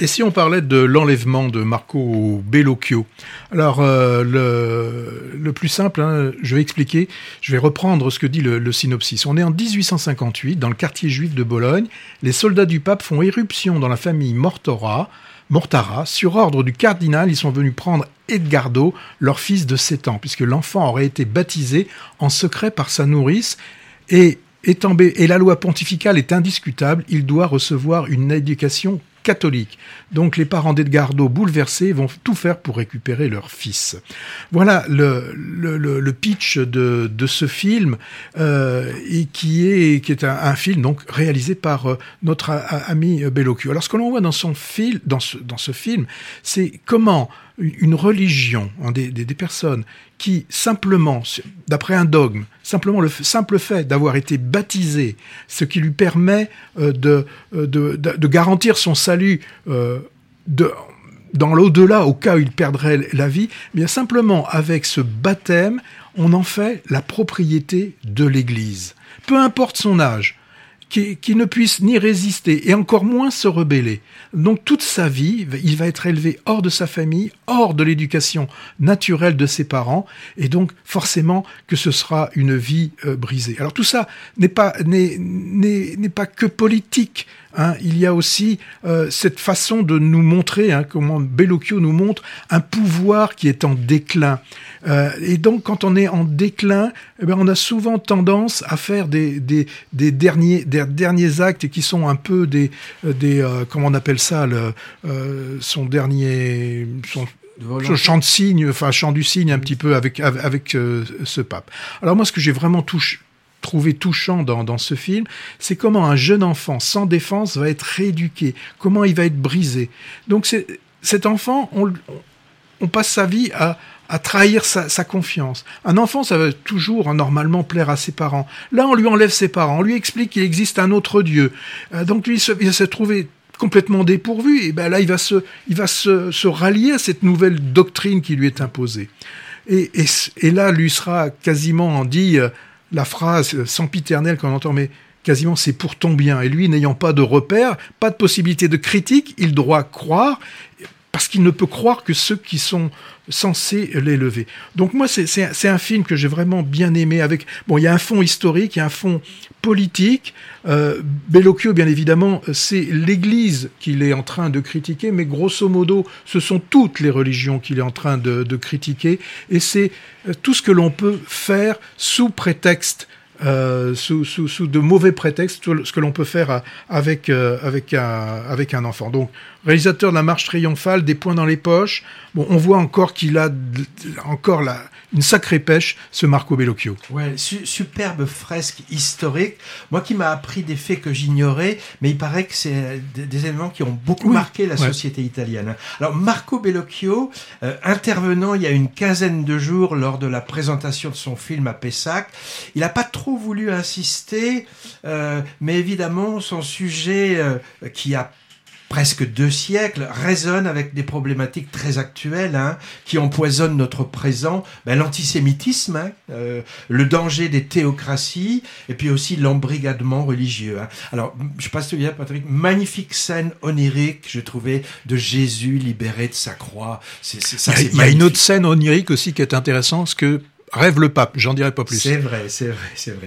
Et si on parlait de l'enlèvement de Marco Bellocchio? Alors, euh, le, plus simple, hein, je vais expliquer, je vais reprendre ce que dit le, synopsis. On est en 1858, dans le quartier juif de Bologne. Les soldats du pape font éruption dans la famille. Mortara, sur ordre du cardinal, ils sont venus prendre Edgardo, leur fils de 7 ans, puisque l'enfant aurait été baptisé en secret par sa nourrice. Et, et la loi pontificale est indiscutable, il doit recevoir une éducation catholique. Donc les parents d'Edgardo, bouleversés, vont tout faire pour récupérer leur fils. Voilà le, pitch de, de, ce film, euh, et qui est, un, film donc réalisé par euh, notre ami Bellocchio. Alors ce que l'on voit dans, son dans ce film, c'est comment une religion, hein, des, personnes qui simplement, d'après un dogme, simplement le simple fait d'avoir été baptisé, ce qui lui permet euh, de, de, de, de, garantir son salut euh, de, dans l'au-delà, au cas où il perdrait la vie, eh bien simplement avec ce baptême, on en fait la propriété de l'Église. Peu importe son âge, qui, qui, ne puisse ni résister et encore moins se rebeller. Donc toute sa vie, il va être élevé hors de sa famille, hors de l'éducation naturelle de ses parents, et donc forcément que ce sera une vie euh, brisée. Alors tout ça n'est pas n'est pas que politique. Hein. Il y a aussi euh, cette façon de nous montrer, hein, comment Bellocchio nous montre un pouvoir qui est en déclin. Euh, et donc, quand on est en déclin, eh bien, on a souvent tendance à faire des, des, des, derniers, des derniers actes qui sont un peu des, des euh, comment on appelle ça, le, son dernier, son, chant de cygne, enfin chant du cygne un petit peu avec avec, avec euh, ce pape. Alors moi, ce que j'ai vraiment touché trouvé touchant dans, dans ce film, c'est comment un jeune enfant sans défense va être rééduqué, comment il va être brisé. Donc cet enfant, on, passe sa vie à, à trahir sa, confiance. Un enfant, ça va toujours normalement plaire à ses parents. Là, on lui enlève ses parents, on lui explique qu'il existe un autre Dieu. Euh, donc lui, il va se trouver complètement dépourvu. Et ben là, il va se, il va se, se rallier à cette nouvelle doctrine qui lui est imposée. Et, et, et là, lui sera quasiment dit euh, la phrase sempiternelle qu'on entend, mais quasiment c'est pour ton bien. Et lui, n'ayant pas de repère, pas de possibilité de critique, il doit croire parce qu'il ne peut croire que ceux qui sont censés l'élever. Donc moi, c'est un film que j'ai vraiment bien aimé. Avec bon, il y a un fond historique, il y a un fond politique. Euh, Bellocchio, bien évidemment, c'est l'Église qu'il est en train de critiquer, mais grosso modo, ce sont toutes les religions qu'il est en train de, de critiquer, et c'est euh, tout ce que l'on peut faire sous prétexte euh, sous, sous, sous, de mauvais prétextes, ce que l'on peut faire avec, euh, avec, un, avec un enfant. Donc, réalisateur de la marche triomphale, des points dans les poches. Bon, on voit encore qu'il a encore la, une sacrée pêche, ce Marco Bellocchio. Ouais, su superbe fresque historique. Moi qui m'a appris des faits que j'ignorais, mais il paraît que c'est des, des, éléments qui ont beaucoup oui, marqué la ouais. société italienne. Alors Marco Bellocchio, euh, intervenant il y a une quinzaine de jours lors de la présentation de son film à Pessac, il n'a pas trop voulu insister, euh, mais évidemment son sujet euh, qui a presque deux siècles, résonne avec des problématiques très actuelles hein, qui empoisonnent notre présent, ben, l'antisémitisme, hein, euh, le danger des théocraties, et puis aussi l'embrigadement religieux. Hein. Alors, je sais pas si tu viens, Patrick, magnifique scène onirique, je trouvais, de Jésus libéré de sa croix. C'est, ça, il y a, il y a une autre scène onirique aussi qui est intéressante, ce que rêve le pape, j'en dirai pas plus. C'est vrai, c'est vrai, c'est vrai.